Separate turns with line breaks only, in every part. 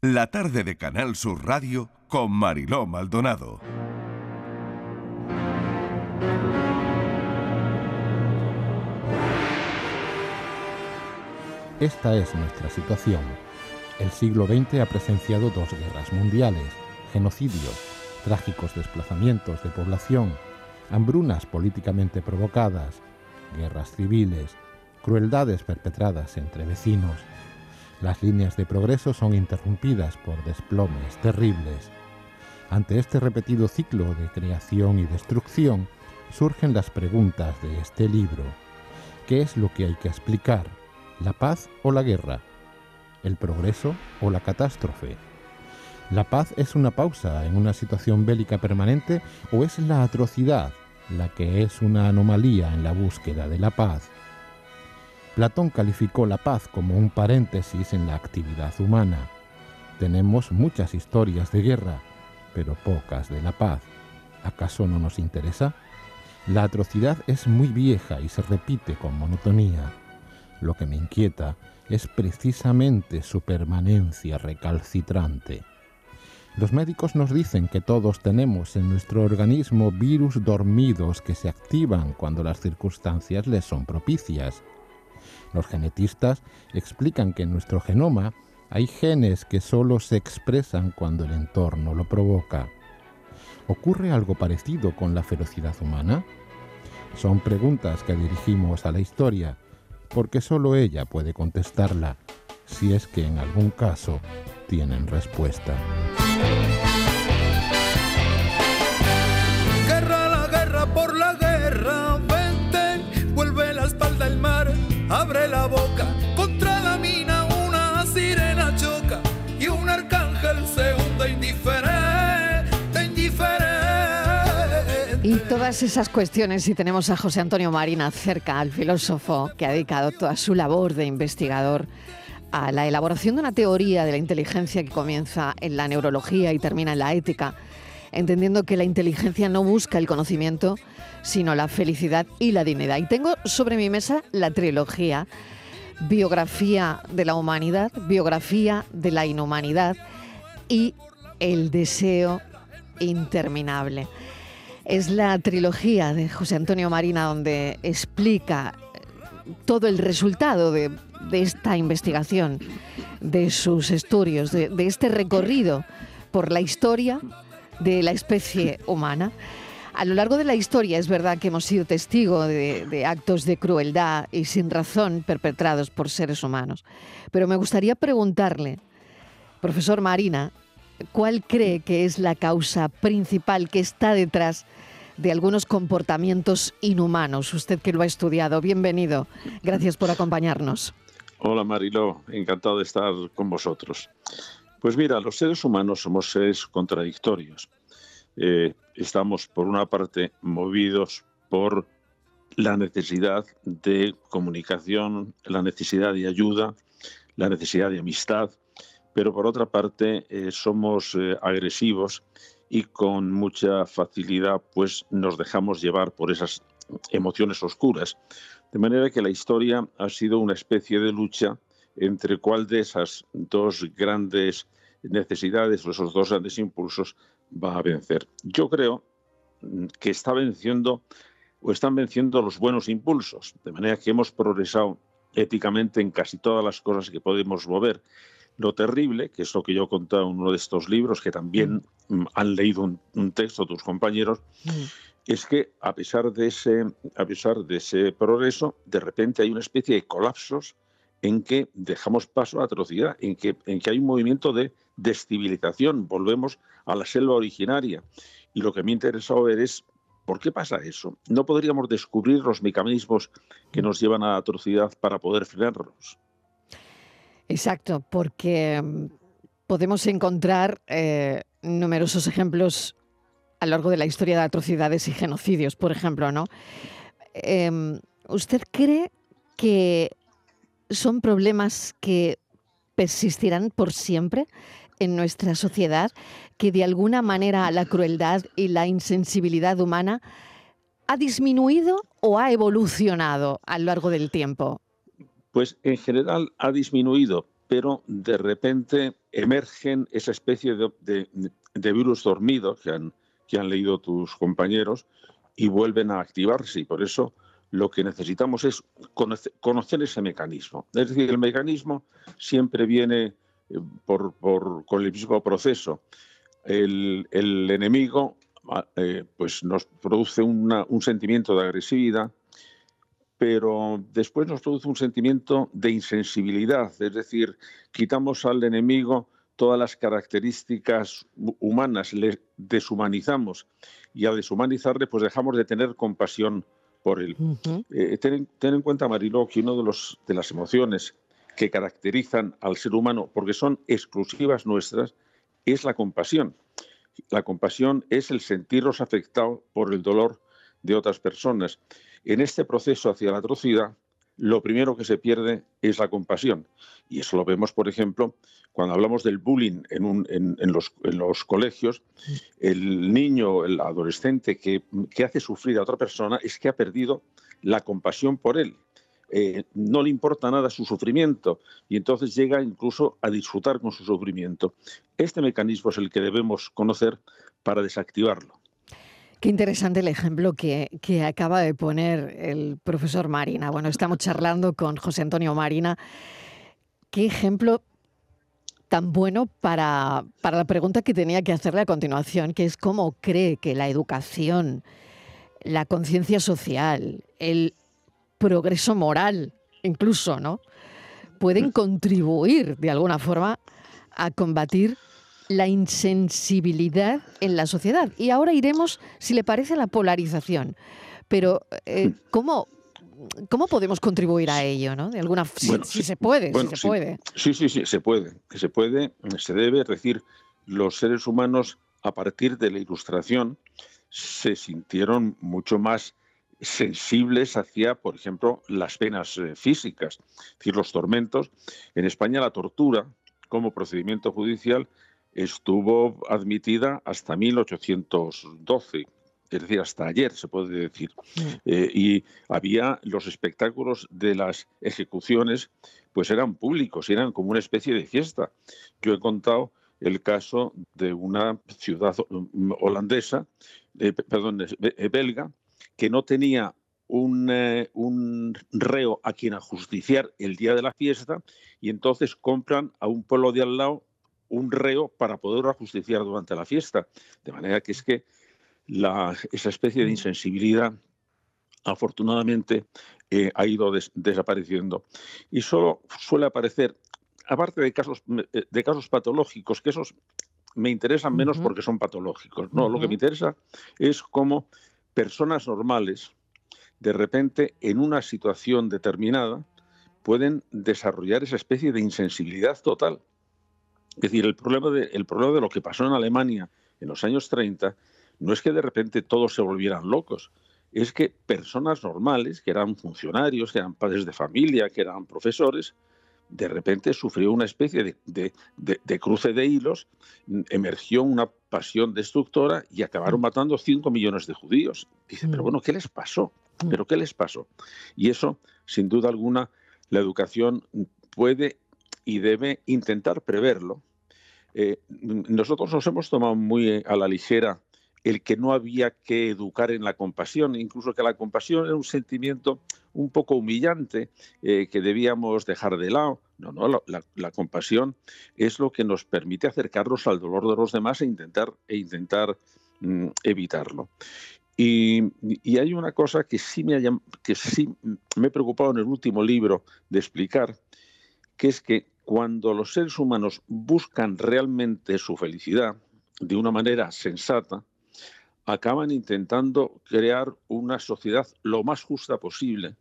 La tarde de Canal Sur Radio con Mariló Maldonado.
Esta es nuestra situación. El siglo XX ha presenciado dos guerras mundiales, genocidios, trágicos desplazamientos de población, hambrunas políticamente provocadas, guerras civiles, crueldades perpetradas entre vecinos. Las líneas de progreso son interrumpidas por desplomes terribles. Ante este repetido ciclo de creación y destrucción, surgen las preguntas de este libro. ¿Qué es lo que hay que explicar? ¿La paz o la guerra? ¿El progreso o la catástrofe? ¿La paz es una pausa en una situación bélica permanente o es la atrocidad la que es una anomalía en la búsqueda de la paz? Platón calificó la paz como un paréntesis en la actividad humana. Tenemos muchas historias de guerra, pero pocas de la paz. ¿Acaso no nos interesa? La atrocidad es muy vieja y se repite con monotonía. Lo que me inquieta es precisamente su permanencia recalcitrante. Los médicos nos dicen que todos tenemos en nuestro organismo virus dormidos que se activan cuando las circunstancias les son propicias. Los genetistas explican que en nuestro genoma hay genes que solo se expresan cuando el entorno lo provoca. ¿Ocurre algo parecido con la ferocidad humana? Son preguntas que dirigimos a la historia, porque solo ella puede contestarla, si es que en algún caso tienen respuesta.
Todas esas cuestiones, si tenemos a José Antonio Marina cerca, al filósofo que ha dedicado toda su labor de investigador a la elaboración de una teoría de la inteligencia que comienza en la neurología y termina en la ética, entendiendo que la inteligencia no busca el conocimiento, sino la felicidad y la dignidad. Y tengo sobre mi mesa la trilogía, biografía de la humanidad, biografía de la inhumanidad y el deseo interminable. Es la trilogía de José Antonio Marina donde explica todo el resultado de, esta investigación, de sus estudios, de este recorrido por la historia de la especie humana. A lo largo de la historia es verdad que hemos sido testigos de, actos de crueldad y sin razón perpetrados por seres humanos. Pero me gustaría preguntarle, profesor Marina, ¿cuál cree que es la causa principal que está detrás de algunos comportamientos inhumanos? Usted que lo ha estudiado, bienvenido. Gracias por acompañarnos.
Hola Marilo, encantado de estar con vosotros. Pues mira, los seres humanos somos seres contradictorios. Eh, estamos, por una parte, movidos por la necesidad de comunicación, la necesidad de ayuda, la necesidad de amistad, pero por otra parte eh, somos eh, agresivos y con mucha facilidad pues nos dejamos llevar por esas emociones oscuras. De manera que la historia ha sido una especie de lucha entre cuál de esas dos grandes necesidades o esos dos grandes impulsos va a vencer. Yo creo que está venciendo o están venciendo los buenos impulsos, de manera que hemos progresado éticamente en casi todas las cosas que podemos mover. Lo terrible, que es lo que yo he contado en uno de estos libros, que también mm. han leído un, texto tus compañeros, mm. es que a pesar, de ese, a pesar de ese progreso, de repente hay una especie de colapsos en que dejamos paso a atrocidad, en que, en que hay un movimiento de descivilización, volvemos a la selva originaria. Y lo que me ha interesado ver es por qué pasa eso. ¿No podríamos descubrir los mecanismos que nos llevan a la atrocidad para poder frenarlos?
Exacto, porque mm, podemos encontrar eh, numerosos ejemplos a lo largo de la historia de atrocidades y genocidios, por ejemplo, ¿no? Em, ¿Usted cree que son problemas que persistirán por siempre en nuestra sociedad, que de alguna manera la crueldad y la insensibilidad humana ha disminuido o ha evolucionado a lo largo del tiempo?
Pues en general ha disminuido, pero de repente emergen esa especie de, virus dormido que han, leído tus compañeros y vuelven a activarse. Y por eso lo que necesitamos es conocer, ese mecanismo. Es decir, el mecanismo siempre viene eh, por, con el mismo proceso. El, enemigo ah, eh, pues nos produce un sentimiento de agresividad, pero después nos produce un sentimiento de insensibilidad, es decir, quitamos al enemigo todas las características humanas, le deshumanizamos y al deshumanizarle pues dejamos de tener compasión por él. Eh, ten, en cuenta, Mariló, que una de, los, de las emociones que caracterizan al ser humano, porque son exclusivas nuestras, es la compasión. La compasión es el sentirnos afectados por el dolor de otras personas. En este proceso hacia la atrocidad, lo primero que se pierde es la compasión. Y eso lo vemos, por ejemplo, cuando hablamos del bullying en, los, colegios, el niño, el adolescente que, hace sufrir a otra persona es que ha perdido la compasión por él. Eh, no le importa nada su sufrimiento y entonces llega incluso a disfrutar con su sufrimiento. Este mecanismo es el que debemos conocer para desactivarlo.
Qué interesante el ejemplo que, acaba de poner el profesor Marina. Bueno, estamos charlando con José Antonio Marina. Qué ejemplo tan bueno para, para la pregunta que tenía que hacerle a continuación, que es cómo cree que la educación, la conciencia social, el progreso moral, incluso, ¿no? Pueden contribuir de alguna forma a combatir la insensibilidad en la sociedad. Y ahora iremos, si le parece, a la polarización. Pero, eh, ¿cómo, ¿cómo podemos contribuir a ello? ¿no? De alguna si, si se puede, si se puede.
Sí, sí, sí, se puede. Se puede, se debe. Es decir, los seres humanos, a partir de la ilustración, se sintieron mucho más sensibles hacia, por ejemplo, las penas eh, físicas, es decir, los tormentos. En España la tortura como procedimiento judicial estuvo admitida hasta 1812 es decir, hasta ayer se puede decir. Mm. Eh, y había los espectáculos de las ejecuciones, pues eran públicos, eran como una especie de fiesta. Yo he contado el caso de una ciudad holandesa, eh, perdón, eh, belga, que no tenía un, un, reo a quien ajusticiar el día de la fiesta y entonces compran a un pueblo de al lado un reo para poder ajusticiar durante la fiesta. De manera que es que la, esa especie de mm. insensibilidad, afortunadamente, eh, ha ido desapareciendo. Y solo suele aparecer, aparte de casos, eh, de casos patológicos, que esos me interesan menos porque son patológicos. No, lo que me interesa es cómo personas normales, de repente, en una situación determinada, pueden desarrollar esa especie de insensibilidad total. Es decir, el problema, de, el problema de lo que pasó en Alemania en los años 30 no es que de repente todos se volvieran locos, es que personas normales, que eran funcionarios, que eran padres de familia, que eran profesores, de repente sufrió una especie de, cruce de hilos, emergió una pasión destructora y acabaron matando 5 millones de judíos. Dice, pero mm. bueno, ¿qué les pasó? Mm. ¿Pero qué les pasó? Y eso, sin duda alguna, la educación puede y debe intentar preverlo eh, nosotros nos hemos tomado muy a la ligera el que no había que educar en la compasión, incluso que la compasión era un sentimiento un poco humillante eh, que debíamos dejar de lado. No, no, la, compasión es lo que nos permite acercarnos al dolor de los demás e intentar, e intentar mm, evitarlo. Y, hay una cosa que sí, me que sí me he preocupado en el último libro de explicar, que es que cuando los seres humanos buscan realmente su felicidad de una manera sensata, acaban intentando crear una sociedad lo más justa posible,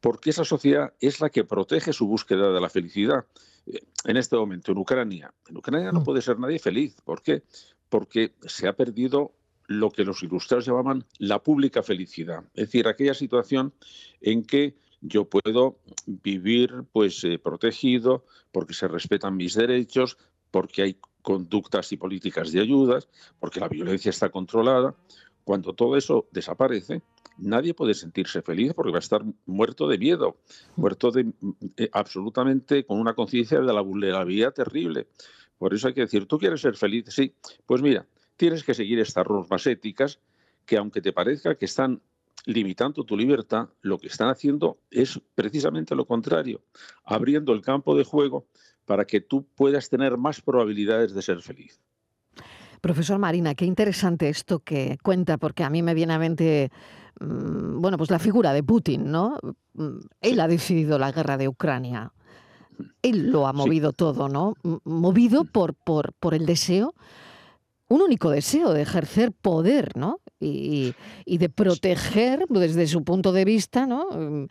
porque esa sociedad es la que protege su búsqueda de la felicidad. Eh, en este momento, en Ucrania, en Ucrania no mm. puede ser nadie feliz. ¿Por qué? Porque se ha perdido lo que los ilustrados llamaban la pública felicidad, es decir, aquella situación en que yo puedo vivir pues eh, protegido porque se respetan mis derechos, porque hay conductas y políticas de ayudas, porque la violencia está controlada. Cuando todo eso desaparece, nadie puede sentirse feliz porque va a estar muerto de miedo, muerto de eh, absolutamente con una conciencia de la vulnerabilidad terrible. Por eso hay que decir, ¿tú quieres ser feliz? Sí, pues mira, tienes que seguir estas normas éticas que aunque te parezca que están limitando tu libertad, lo que están haciendo es precisamente lo contrario, abriendo el campo de juego para que tú puedas tener más probabilidades de ser feliz.
Profesor Marina, qué interesante esto que cuenta, porque a mí me viene a mente, mm, bueno, pues la figura de Putin, ¿no? Mm, él ha decidido la guerra de Ucrania. Él lo ha movido todo, ¿no? Movido por, por, por el deseo un único deseo de ejercer poder, ¿no? Y, de proteger desde su punto de vista, ¿no? Mm,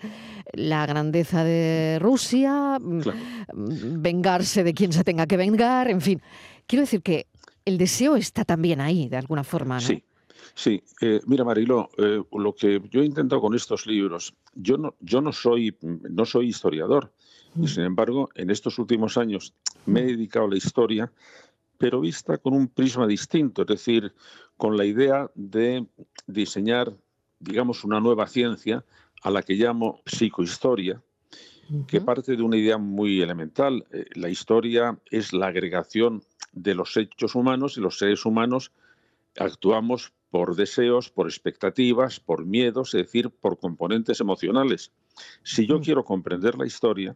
la grandeza de Rusia, mm, mm, vengarse de quien se tenga que vengar, en fin. Quiero decir que el deseo está también ahí, de alguna forma, ¿no?
Sí. Sí, eh, mira Marilo, eh, lo que yo he intentado con estos libros, yo no, yo no soy, no soy historiador, y sin embargo, en estos últimos años me he dedicado a la historia pero vista con un prisma distinto, es decir, con la idea de diseñar, digamos, una nueva ciencia a la que llamo psicohistoria, que parte de una idea muy elemental. Eh, la historia es la agregación de los hechos humanos y los seres humanos actuamos por deseos, por expectativas, por miedos, es decir, por componentes emocionales. Si yo quiero comprender la historia,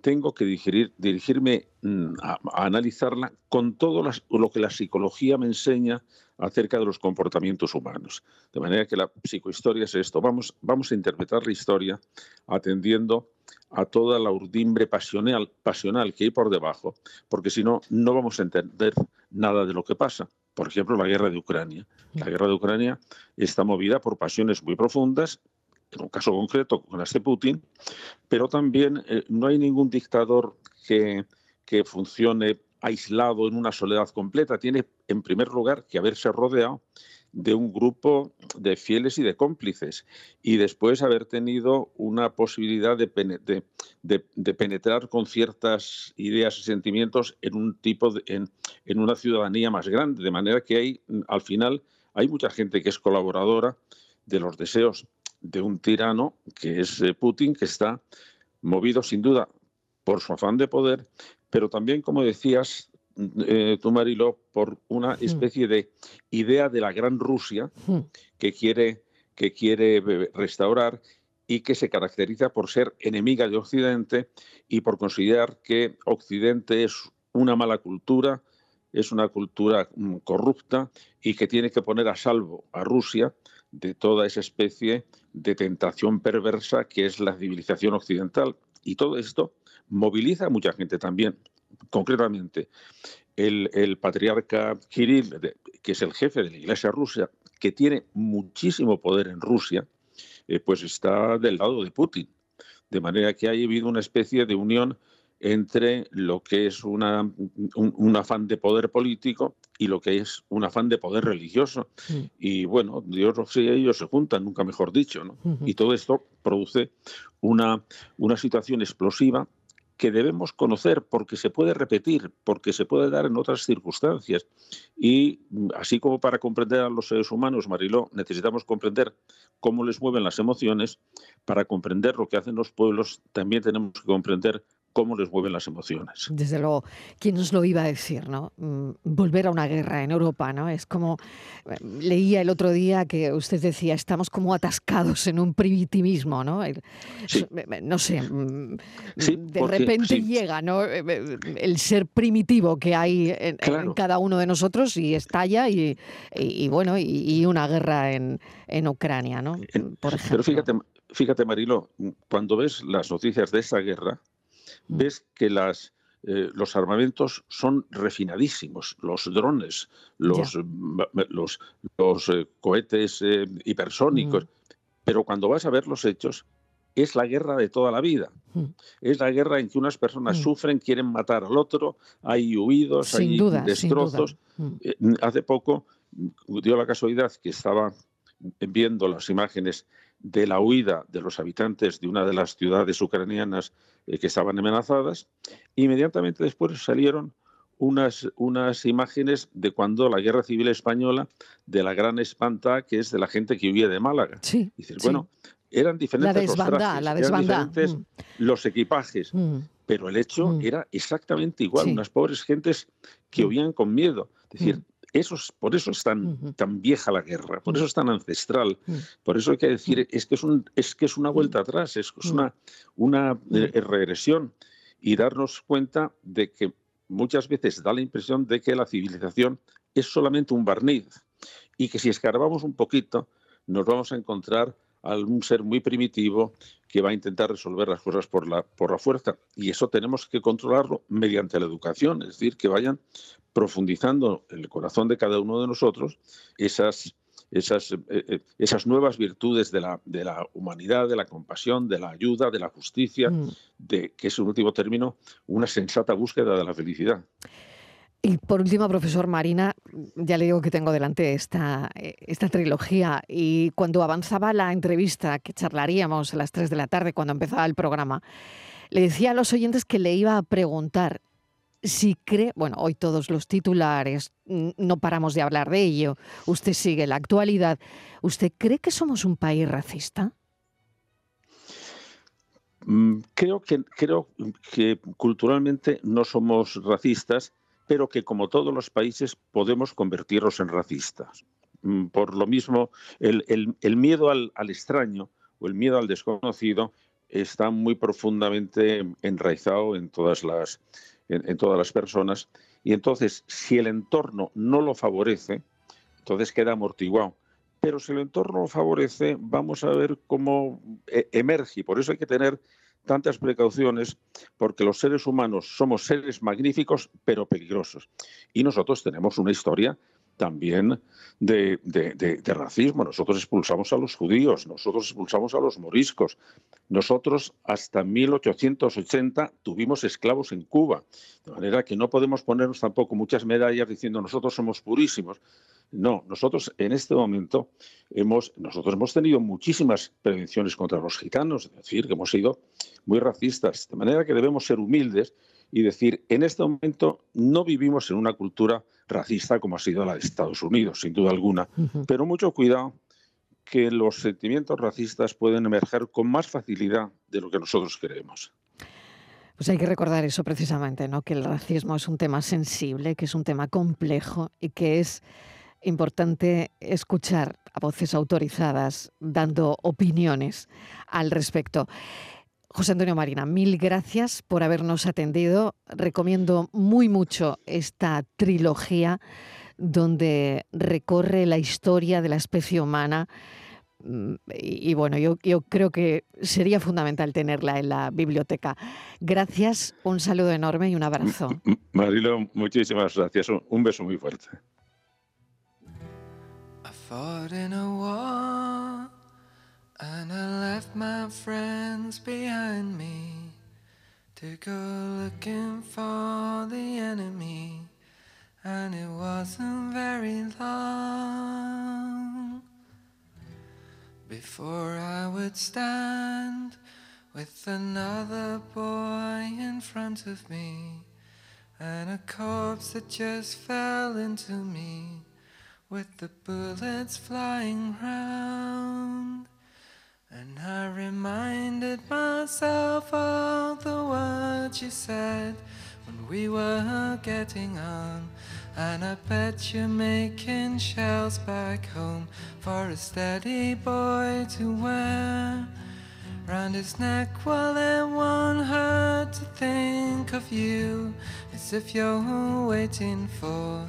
tengo que dirigirme mm, a, analizarla con todo lo que la psicología me enseña acerca de los comportamientos humanos. De manera que la psicohistoria es esto. Vamos, vamos a interpretar la historia atendiendo a toda la urdimbre pasional, pasional que hay por debajo, porque si no, no vamos a entender nada de lo que pasa. Por ejemplo, la guerra de Ucrania. La guerra de Ucrania está movida por pasiones muy profundas en un caso concreto con este Putin, pero también eh, no hay ningún dictador que, que funcione aislado en una soledad completa. Tiene, en primer lugar, que haberse rodeado de un grupo de fieles y de cómplices y después haber tenido una posibilidad de, de, de, penetrar con ciertas ideas y sentimientos en un tipo en, en, una ciudadanía más grande de manera que hay al final hay mucha gente que es colaboradora de los deseos de un tirano que es eh, Putin, que está movido sin duda por su afán de poder, pero también, como decías eh, tú, Marilo, por una hmm. especie de idea de la gran Rusia hmm. que quiere, que quiere eh, restaurar y que se caracteriza por ser enemiga de Occidente y por considerar que Occidente es una mala cultura, es una cultura mm, corrupta y que tiene que poner a salvo a Rusia de toda esa especie de tentación perversa que es la civilización occidental. Y todo esto moviliza a mucha gente también. Concretamente, el, patriarca Kirill, que es el jefe de la Iglesia rusa, que tiene muchísimo poder en Rusia, eh, pues está del lado de Putin. De manera que ha habido una especie de unión entre lo que es una, un, afán de poder político y lo que es un afán de poder religioso. Mm. Y bueno, Dios y ellos se juntan, nunca mejor dicho. ¿no? Y todo esto produce una, una situación explosiva que debemos conocer porque se puede repetir, porque se puede dar en otras circunstancias. Y así como para comprender a los seres humanos, Mariló, necesitamos comprender cómo les mueven las emociones, para comprender lo que hacen los pueblos, también tenemos que comprender cómo les mueven las emociones.
Desde luego, ¿quién nos lo iba a decir, no? Mm, volver a una guerra en Europa, ¿no? Es como, eh, leía el otro día que usted decía, estamos como atascados en un primitivismo, ¿no? No sé, mm, de repente llega, ¿no? Eh, eh, el ser primitivo que hay en, cada uno de nosotros y estalla y, bueno, y, una guerra en, en Ucrania, ¿no?
Por ejemplo. Pero fíjate, fíjate, Marilo, cuando ves las noticias de esa guerra, Mm. Ves que las, eh, los armamentos son refinadísimos, los drones, los, los, eh, cohetes eh, hipersónicos, mm. pero cuando vas a ver los hechos, es la guerra de toda la vida. Mm. Es la guerra en que unas personas sufren, quieren matar al otro, hay huidos, hay destrozos. Hace poco dio la casualidad que estaba viendo las imágenes de la huida de los habitantes de una de las ciudades ucranianas eh, que estaban amenazadas. Inmediatamente después salieron unas, unas imágenes de cuando la Guerra Civil Española, de la gran espanta que es de la gente que huía de Málaga.
Sí.
Y bueno, eran diferentes los trajes,
la
eran diferentes mm. los equipajes, mm. pero el hecho mm. era exactamente igual. Unas pobres gentes que huían con miedo. Es decir, eso por eso es tan, tan vieja la guerra, por eso es tan ancestral, por eso hay que decir, es que es, un, es, que es una vuelta atrás, es, una, una eh, regresión y darnos cuenta de que muchas veces da la impresión de que la civilización es solamente un barniz y que si escarbamos un poquito nos vamos a encontrar algún ser muy primitivo que va a intentar resolver las cosas por la, por la fuerza. Y eso tenemos que controlarlo mediante la educación, es decir, que vayan profundizando en el corazón de cada uno de nosotros esas, esas, eh, eh, esas nuevas virtudes de la, de la, humanidad, de la compasión, de la ayuda, de la justicia, mm. de que es en último término una sensata búsqueda de la felicidad.
Y por último, profesor Marina, ya le digo que tengo delante esta, esta trilogía y cuando avanzaba la entrevista, que charlaríamos a las 3 de la tarde cuando empezaba el programa, le decía a los oyentes que le iba a preguntar si cree, bueno, hoy todos los titulares, no paramos de hablar de ello, usted sigue la actualidad, ¿usted cree que somos un país racista?
Mm, creo que, creo que culturalmente no somos racistas, pero que como todos los países podemos convertirnos en racistas. Mm, por lo mismo, el, miedo al, extraño o el miedo al desconocido está muy profundamente enraizado en todas las, en, todas las personas. Y entonces, si el entorno no lo favorece, entonces queda amortiguado. Pero si el entorno lo favorece, vamos a ver cómo e, emerge. Por eso hay que tener tantas precauciones, porque los seres humanos somos seres magníficos, pero peligrosos. Y nosotros tenemos una historia también de, racismo. Nosotros expulsamos a los judíos, nosotros expulsamos a los moriscos. Nosotros hasta 1880 tuvimos esclavos en Cuba. De manera que no podemos ponernos tampoco muchas medallas diciendo nosotros somos purísimos. No, nosotros en este momento hemos, nosotros hemos tenido muchísimas prevenciones contra los gitanos, es decir, que hemos sido muy racistas. De manera que debemos ser humildes y decir, en este momento no vivimos en una cultura racista como ha sido la de Estados Unidos, sin duda alguna, pero mucho cuidado que los sentimientos racistas pueden emerger con más facilidad de lo que nosotros creemos.
Pues hay que recordar eso precisamente, ¿no? Que el racismo es un tema sensible, que es un tema complejo y que es importante escuchar a voces autorizadas dando opiniones al respecto. José Antonio Marina, mil gracias por habernos atendido. Recomiendo muy mucho esta trilogía donde recorre la historia de la especie humana. Mm, y, bueno, yo, yo, creo que sería fundamental tenerla en la biblioteca. Gracias, un saludo enorme y un abrazo.
Marilo, muchísimas gracias. Un beso muy fuerte. And I left my friends behind me to go looking for the enemy. And it wasn't very long before I would stand with another boy in front of me and a corpse that just fell into me with the bullets flying round. And I reminded myself of the words you said when we were getting on. And I bet you're making shells back home for a steady boy to wear round his neck while everyone hurt to think of you as if you're waiting for